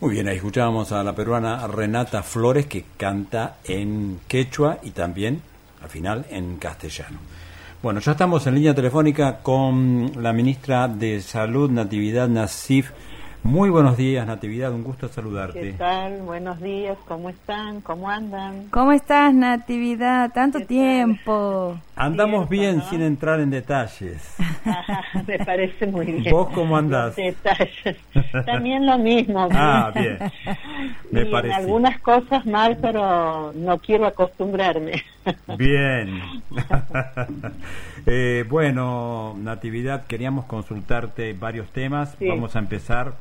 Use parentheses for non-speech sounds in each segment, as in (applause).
Muy bien, ahí escuchábamos a la peruana Renata Flores que canta en quechua y también al final en castellano. Bueno, ya estamos en línea telefónica con la ministra de Salud, Natividad Nasif muy buenos días, Natividad, un gusto saludarte. ¿Qué tal? Buenos días, ¿cómo están? ¿Cómo andan? ¿Cómo estás, Natividad? Tanto tiempo. (laughs) Andamos bien sin entrar en detalles. (laughs) me parece muy bien. ¿Vos cómo andás? Detalles. También lo mismo. (laughs) Ah, bien. Me parece. algunas cosas mal, pero no quiero acostumbrarme. Bien. eh, bueno, Natividad, queríamos consultarte varios temas. Vamos a empezar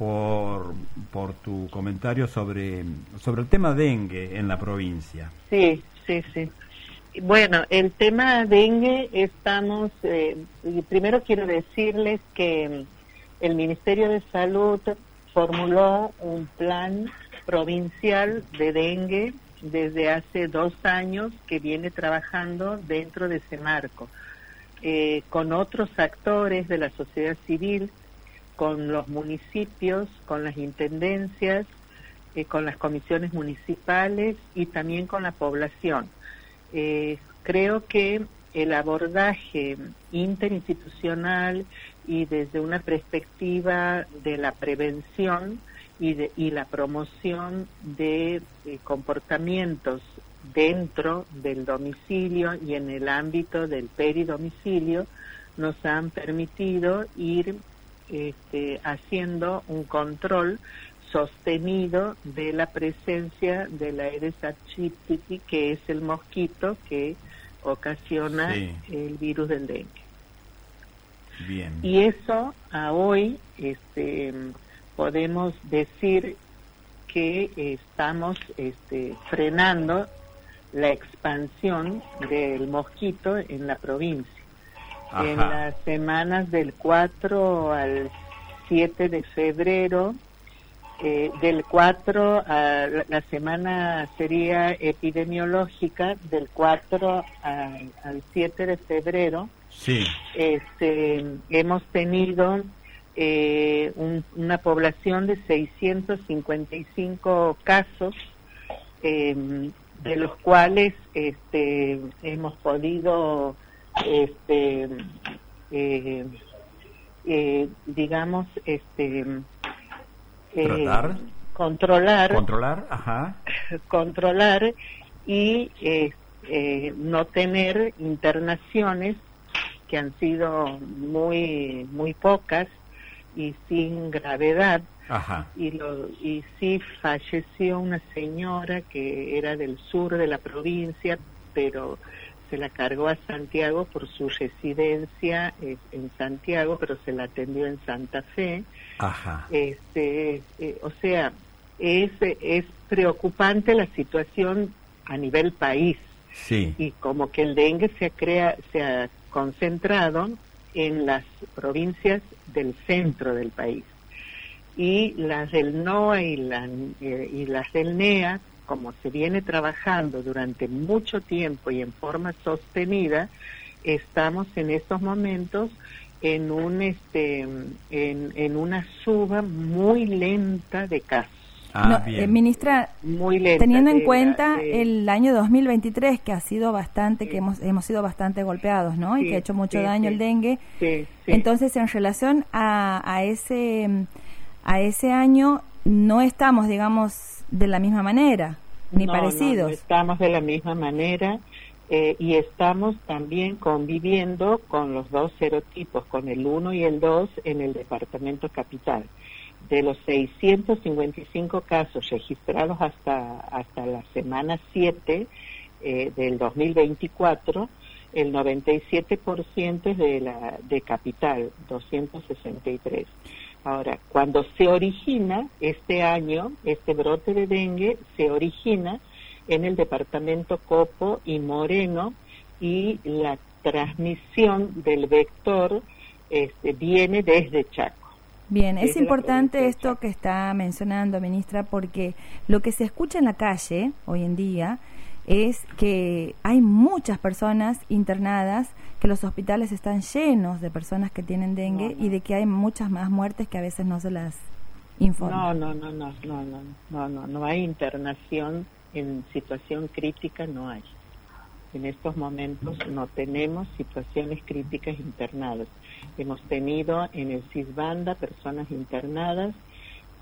por, por tu comentario sobre, sobre el tema dengue en la provincia. Sí, sí, sí. Bueno, el tema dengue estamos, eh, primero quiero decirles que el Ministerio de Salud formuló un plan provincial de dengue desde hace dos años que viene trabajando dentro de ese marco, eh, con otros actores de la sociedad civil con los municipios, con las intendencias, eh, con las comisiones municipales y también con la población. Eh, creo que el abordaje interinstitucional y desde una perspectiva de la prevención y, de, y la promoción de eh, comportamientos dentro del domicilio y en el ámbito del peridomicilio nos han permitido ir este, haciendo un control sostenido de la presencia de la Aedes aegypti, que es el mosquito que ocasiona el virus del dengue. Bien. Y eso a hoy este, podemos decir que estamos este, frenando la expansión del mosquito en la provincia en las semanas del 4 al 7 de febrero. Eh, del 4 a la, semana sería epidemiológica, del 4 al 7 de febrero. Sí. Este, hemos tenido eh, una población de 655 casos, em, de los cuales este, hemos podido este eh, eh, digamos este eh, controlar. Controlar ajá. (laughs) Controlar y no tener internaciones que han sido muy muy pocas y sin gravedad. Ajá. y lo y sí falleció una señora que era del sur de la provincia pero se la cargó a Santiago por su residencia eh, en Santiago, pero se la atendió en Santa Fe. Ajá. Este, eh, o sea, es, es preocupante la situación a nivel país. Sí. Y como que el dengue se ha, crea, se ha concentrado en las provincias del centro del país. Y las del NOA y, la, eh, y las del NEA como se viene trabajando durante mucho tiempo y en forma sostenida, estamos en estos momentos en un este en, una suba muy lenta de casos. Ah, eh, ministra, muy teniendo en cuenta el año 2023 que ha sido bastante, que hemos, hemos sido bastante golpeados, ¿no? y que ha hecho mucho daño el dengue. Entonces, en relación a, a ese a ese año no estamos, digamos, de la misma manera, ni parecidos. No, estamos de la misma manera eh, y estamos también conviviendo con los dos serotipos, con el 1 y el 2 en el departamento capital. De los 655 casos registrados hasta, hasta la semana 7 eh, del 2024, el 97% es de, la, de capital, 263. Ahora, cuando se origina este año, este brote de dengue se origina en el departamento Copo y Moreno y la transmisión del vector este, viene desde Chaco. Bien, es importante esto que está mencionando, ministra, porque lo que se escucha en la calle hoy en día es que hay muchas personas internadas, que los hospitales están llenos de personas que tienen dengue y de que hay muchas más muertes que a veces no se las informan. No, no, no, no, no, no, no, no hay internación en situación crítica, no hay. En estos momentos no tenemos situaciones críticas internadas. Hemos tenido en el CISBANDA personas internadas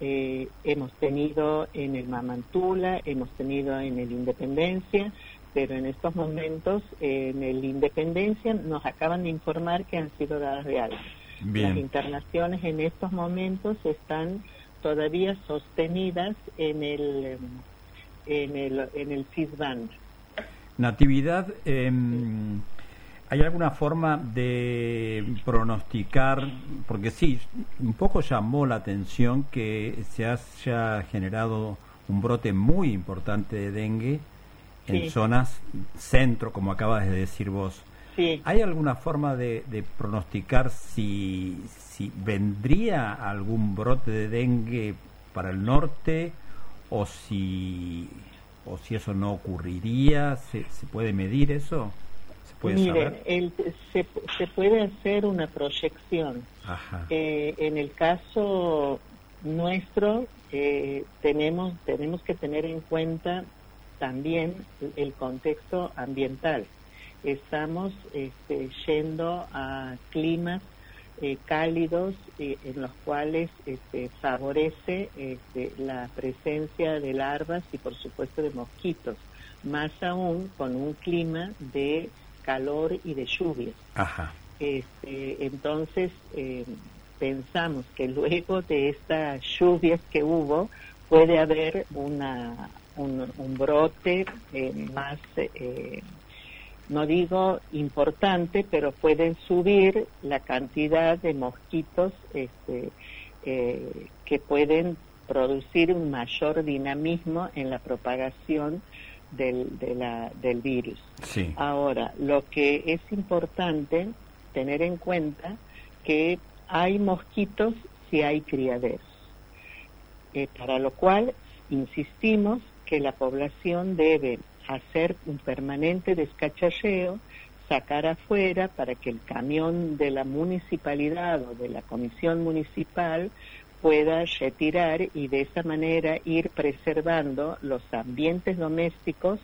eh, hemos tenido en el Mamantula, hemos tenido en el Independencia, pero en estos momentos en el Independencia nos acaban de informar que han sido dadas de alta. Las internaciones en estos momentos están todavía sostenidas en el en el en el CISBAN. Natividad, eh, ¿Hay alguna forma de pronosticar? Porque sí, un poco llamó la atención que se haya generado un brote muy importante de dengue en zonas centro, como acabas de decir vos. ¿Hay alguna forma de, pronosticar si, si vendría algún brote de dengue para el norte o si, o si eso no ocurriría? ¿Se, se puede medir eso? Mire, se, se, puede hacer una proyección. Eh, en el caso nuestro, eh, tenemos, tenemos que tener en cuenta también el contexto ambiental. Estamos este, yendo a climas eh, cálidos en los cuales este, favorece este, la presencia de larvas y por supuesto de mosquitos, más aún con un clima de calor y de lluvia. Este, entonces, eh, pensamos que luego de estas lluvias que hubo, puede haber una, un, brote eh, más, eh, no digo importante, pero pueden subir la cantidad de mosquitos este, que pueden producir un mayor dinamismo en la propagación del, de la, del virus. Ahora, lo que es importante tener en cuenta que hay mosquitos si hay criaderos, eh, para lo cual insistimos que la población debe hacer un permanente descacharreo, sacar afuera para que el camión de la municipalidad o de la comisión municipal pueda retirar y de esa manera ir preservando los ambientes domésticos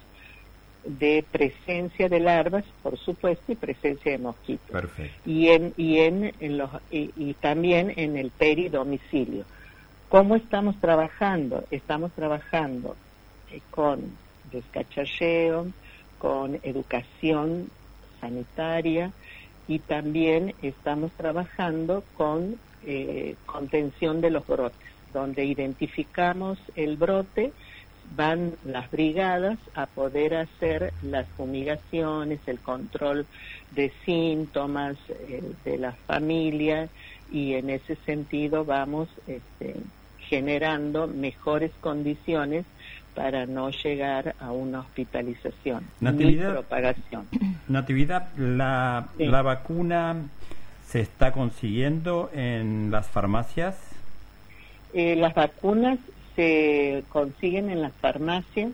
de presencia de larvas, por supuesto, y presencia de mosquitos. Y en y en, los y, también en el peridomicilio. ¿Cómo estamos trabajando? Estamos trabajando eh, con descachalleo, con educación sanitaria y también estamos trabajando con eh, contención de los brotes, donde identificamos el brote, van las brigadas a poder hacer las fumigaciones, el control de síntomas eh, de la familia y en ese sentido vamos este, generando mejores condiciones para no llegar a una hospitalización Natividad, propagación. Natividad, la, la vacuna se está consiguiendo en las farmacias? Eh, las vacunas se consiguen en las farmacias.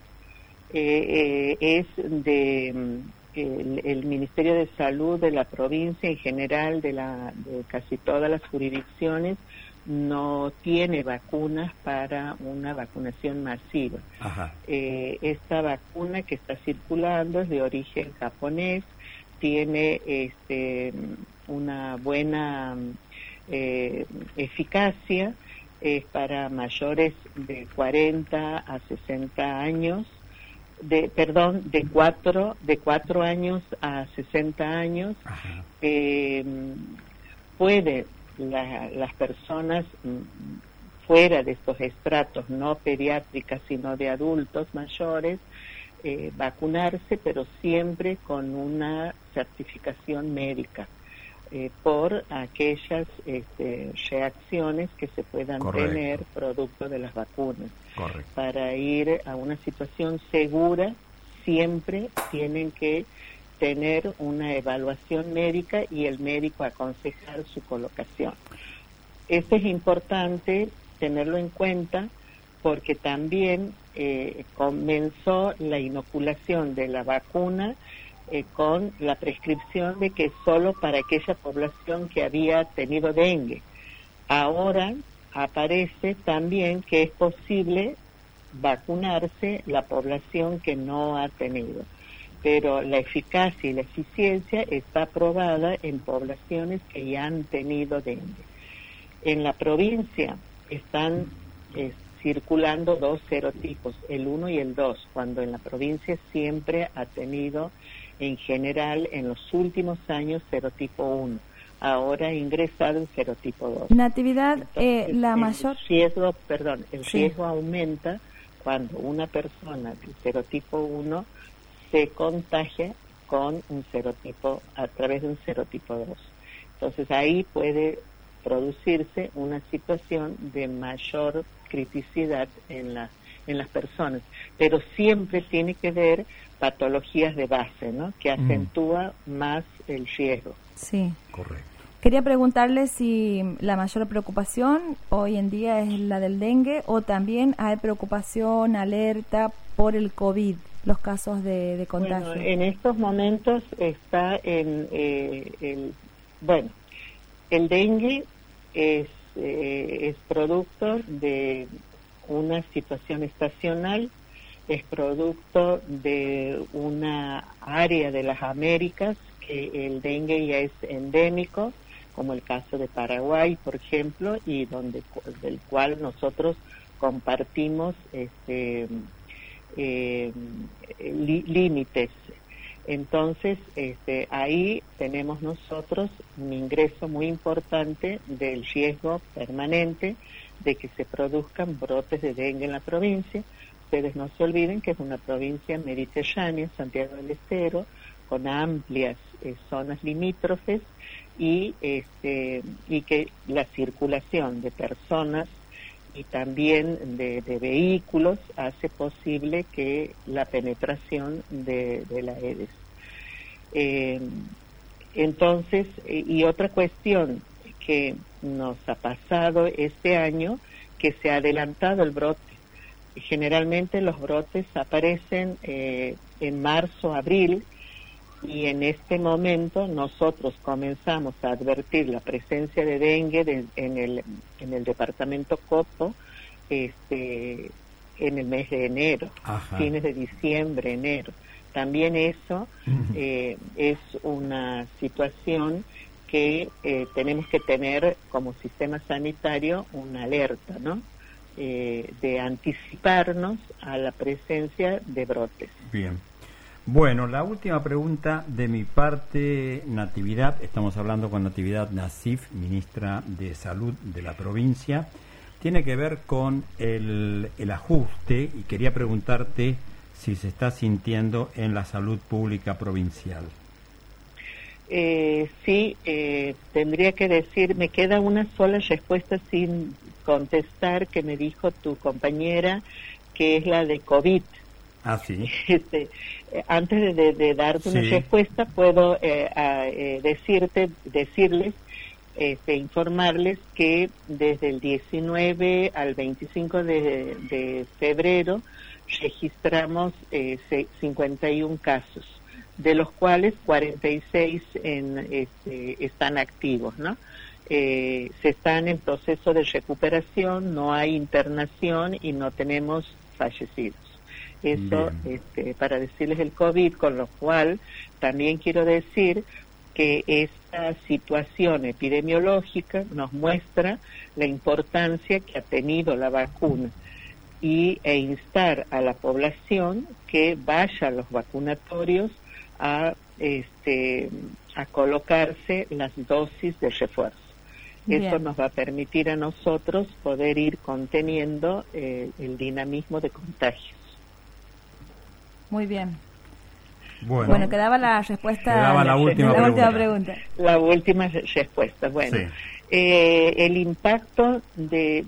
Eh, eh, es de mm, el, Ministerio de Salud de la provincia en general, de, la, de casi todas las jurisdicciones, no tiene vacunas para una vacunación masiva. esta vacuna que está circulando es de origen japonés, tiene este, una buena eh, eficacia es para mayores de 40 a 60 años, de, perdón, de 4, de 4 años a 60 años. Eh, puede las personas mm, fuera de estos estratos, no pediátricas, sino de adultos mayores, eh, vacunarse, pero siempre con una certificación médica. Eh, por aquellas este, reacciones que se puedan tener producto de las vacunas. Para ir a una situación segura, siempre tienen que tener una evaluación médica y el médico aconsejar su colocación. Esto es importante tenerlo en cuenta porque también eh, comenzó la inoculación de la vacuna eh, con la prescripción de que solo para aquella población que había tenido dengue. Ahora aparece también que es posible vacunarse la población que no ha tenido pero la eficacia y la eficiencia está aprobada en poblaciones que ya han tenido dengue. En la provincia están eh, circulando dos serotipos, el 1 y el 2, cuando en la provincia siempre ha tenido en general en los últimos años serotipo 1. Ahora ha ingresado el serotipo 2. Natividad, eh, la mayor... riesgo, perdón, el riesgo aumenta cuando una persona de serotipo 1 se contagia con un serotipo, a través de un serotipo 2. Entonces ahí puede producirse una situación de mayor criticidad en las en las personas, pero siempre tiene que ver patologías de base, ¿no? Que mm. acentúa más el riesgo. Sí. Correcto. Quería preguntarle si la mayor preocupación hoy en día es la del dengue o también hay preocupación, alerta por el COVID los casos de, contagio? en estos momentos está en eh, el, bueno, el dengue es, eh, es producto de una situación estacional, es producto de una área de las Américas que el dengue ya es endémico, como el caso de Paraguay, por ejemplo, y donde del cual nosotros compartimos este eh, límites. Entonces, este, ahí tenemos nosotros un ingreso muy importante del riesgo permanente de que se produzcan brotes de dengue en la provincia. Ustedes no se olviden que es una provincia mediterránea, Santiago del Estero, con amplias eh, zonas limítrofes y, este, y que la circulación de personas y también de, vehículos hace posible que la penetración de, la EDES. Eh, entonces, y otra cuestión que nos ha pasado este año, que se ha adelantado el brote. Generalmente los brotes aparecen eh, en marzo, abril, y en este momento nosotros comenzamos a advertir la presencia de dengue en, el, en el departamento Copo este, en el mes de enero, fines de diciembre, enero. También eso eh, es una situación que eh, tenemos que tener como sistema sanitario una alerta, ¿no? Eh, de anticiparnos a la presencia de brotes. Bien. Bueno, la última pregunta de mi parte, Natividad, estamos hablando con Natividad Nasif, ministra de Salud de la provincia, tiene que ver con el, ajuste y quería preguntarte si se está sintiendo en la salud pública provincial. Eh, sí, eh, tendría que decir, me queda una sola respuesta sin contestar que me dijo tu compañera, que es la de COVID. Ah, sí. (laughs) Este, eh, antes de, darte una respuesta, puedo eh, eh, decirte, decirles, este, informarles que desde el 19 al 25 de, febrero registramos 51 casos, de los cuales 46 en, este, están activos, ¿no? se están en proceso de recuperación, no hay internación y no tenemos fallecidos. Eso este, para decirles el COVID, con lo cual también quiero decir que esta situación epidemiológica nos muestra la importancia que ha tenido la vacuna y, e instar a la población que vaya a los vacunatorios a, este, a colocarse las dosis de refuerzo. Eso nos va a permitir a nosotros poder ir conteniendo eh, el dinamismo de contagios. Muy bien. Bueno, quedaba la respuesta. la, última, pregunta. La última respuesta. Bueno, eh, el impacto de,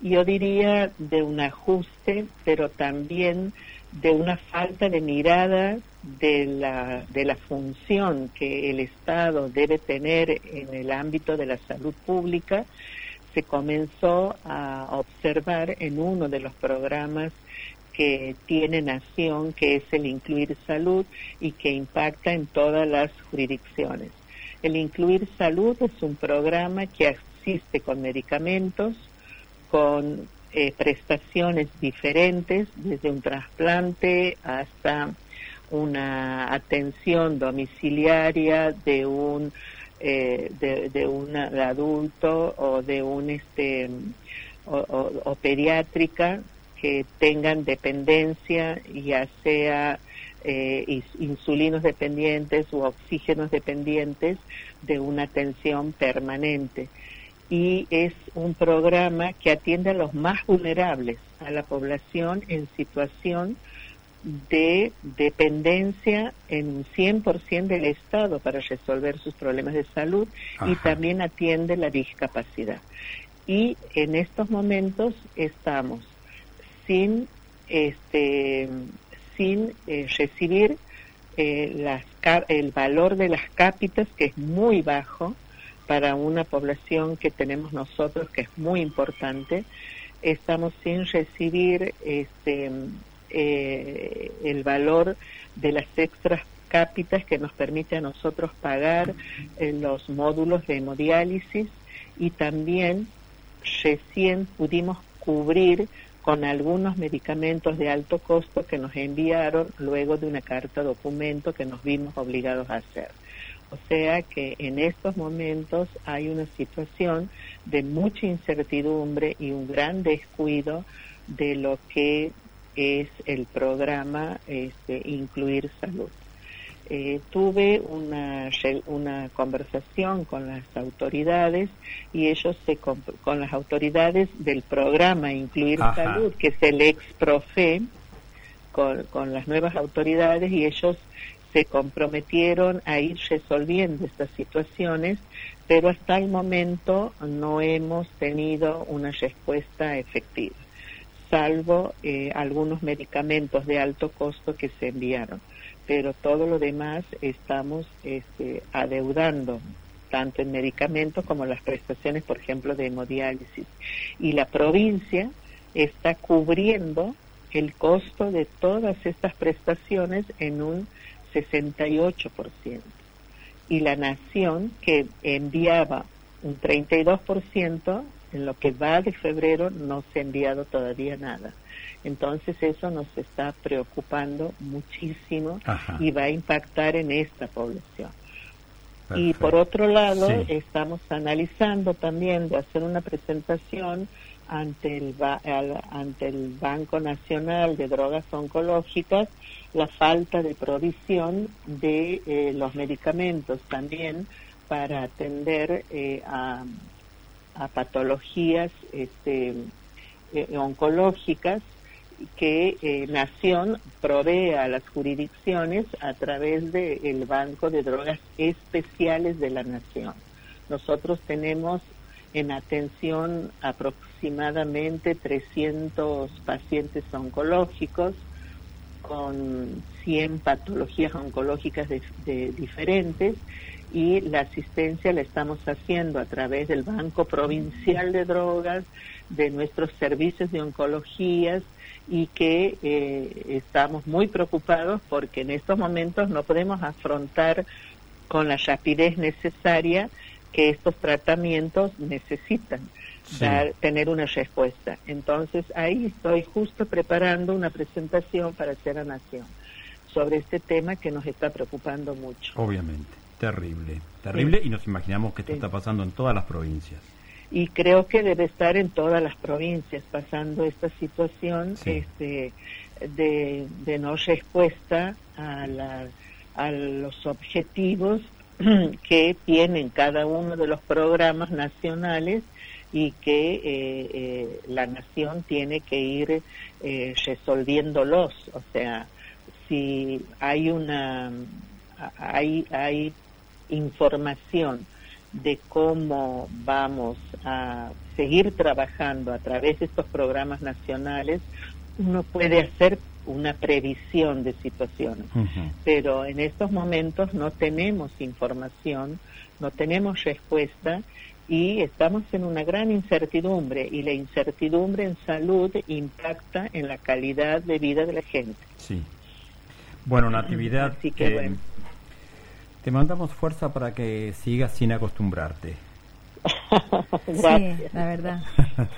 yo diría, de un ajuste, pero también de una falta de mirada de la, de la función que el Estado debe tener en el ámbito de la salud pública, se comenzó a observar en uno de los programas que tiene Nación, que es el Incluir Salud y que impacta en todas las jurisdicciones. El Incluir Salud es un programa que asiste con medicamentos, con eh, prestaciones diferentes, desde un trasplante hasta una atención domiciliaria de un eh, de, un adulto o de un este o, pediátrica que tengan dependencia ya sea eh, insulinos dependientes u oxígenos dependientes de una atención permanente. Y es un programa que atiende a los más vulnerables, a la población en situación de dependencia en un 100% del Estado para resolver sus problemas de salud y también atiende la discapacidad. Y en estos momentos estamos sin este sin eh, recibir eh, las, el valor de las cápitas que es muy bajo para una población que tenemos nosotros que es muy importante estamos sin recibir este eh, el valor de las extras cápitas que nos permite a nosotros pagar eh, los módulos de hemodiálisis y también recién pudimos cubrir con algunos medicamentos de alto costo que nos enviaron luego de una carta documento que nos vimos obligados a hacer. O sea que en estos momentos hay una situación de mucha incertidumbre y un gran descuido de lo que es el programa este, Incluir Salud. Eh, tuve una, una conversación con las autoridades y ellos se con las autoridades del programa Incluir Salud, que es el ex profe, con, con las nuevas autoridades y ellos se comprometieron a ir resolviendo estas situaciones, pero hasta el momento no hemos tenido una respuesta efectiva salvo eh, algunos medicamentos de alto costo que se enviaron. Pero todo lo demás estamos este, adeudando, tanto en medicamentos como las prestaciones, por ejemplo, de hemodiálisis. Y la provincia está cubriendo el costo de todas estas prestaciones en un 68%. Y la nación que enviaba un 32%, en lo que va de febrero no se ha enviado todavía nada. Entonces eso nos está preocupando muchísimo y va a impactar en esta población. Y por otro lado, estamos analizando también de hacer una presentación ante el, ante el Banco Nacional de Drogas Oncológicas la falta de provisión de eh, los medicamentos también para atender eh, a a patologías este, eh, oncológicas que eh, Nación provee a las jurisdicciones a través del Banco de Drogas Especiales de la Nación. Nosotros tenemos en atención aproximadamente 300 pacientes oncológicos con 100 patologías oncológicas de diferentes y la asistencia la estamos haciendo a través del Banco Provincial de Drogas, de nuestros servicios de oncologías y que eh, estamos muy preocupados porque en estos momentos no podemos afrontar con la rapidez necesaria que estos tratamientos necesitan. tener una respuesta. Entonces ahí estoy justo preparando una presentación para hacer a Nación sobre este tema que nos está preocupando mucho. Obviamente. Terrible, terrible y nos imaginamos que esto está pasando en todas las provincias. Y creo que debe estar en todas las provincias pasando esta situación este, de, de no respuesta a, la, a los objetivos (clears throat) que tienen cada uno de los programas nacionales y que eh, eh, la nación tiene que ir eh, resolviéndolos. O sea, si hay una hay, hay información de cómo vamos a seguir trabajando a través de estos programas nacionales, uno puede hacer una previsión de situaciones. Pero en estos momentos no tenemos información, no tenemos respuesta y estamos en una gran incertidumbre y la incertidumbre en salud impacta en la calidad de vida de la gente. Sí. Bueno, Natividad, Así que, bueno. Te mandamos fuerza para que sigas sin acostumbrarte. (laughs) sí, la verdad.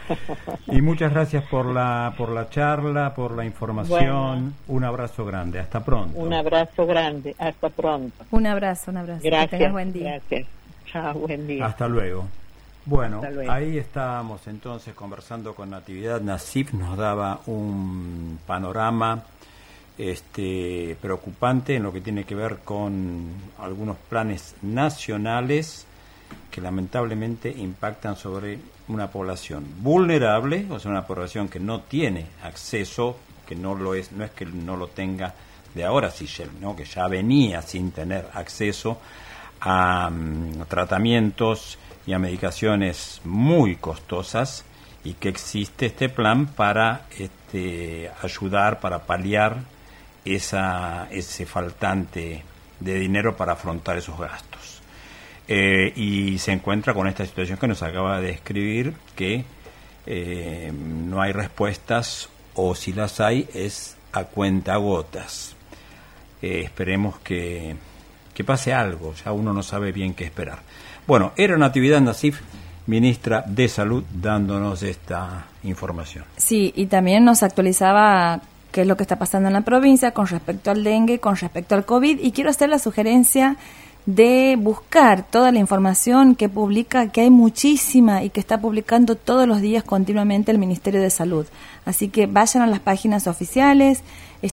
(laughs) y muchas gracias por la por la charla, por la información. Un abrazo grande. Hasta pronto. Un abrazo grande. Hasta pronto. Un abrazo, un abrazo. Gracias. buen día. Gracias. Chao, buen día. Hasta luego. Bueno, ahí estábamos entonces conversando con Natividad. Nasif nos daba un panorama este, preocupante en lo que tiene que ver con algunos planes nacionales que lamentablemente impactan sobre una población vulnerable, o sea, una población que no tiene acceso, que no lo es, no es que no lo tenga de ahora, sino que ya venía sin tener acceso a mm, tratamientos y a medicaciones muy costosas y que existe este plan para este, ayudar, para paliar esa, ese faltante de dinero para afrontar esos gastos. Eh, y se encuentra con esta situación que nos acaba de describir, que eh, no hay respuestas o si las hay es a cuenta gotas. Eh, esperemos que, que pase algo, ya uno no sabe bien qué esperar. Bueno, era Natividad Nasif, ministra de Salud, dándonos esta información. Sí, y también nos actualizaba qué es lo que está pasando en la provincia con respecto al dengue, con respecto al COVID, y quiero hacer la sugerencia de buscar toda la información que publica, que hay muchísima y que está publicando todos los días continuamente el Ministerio de Salud. Así que vayan a las páginas oficiales,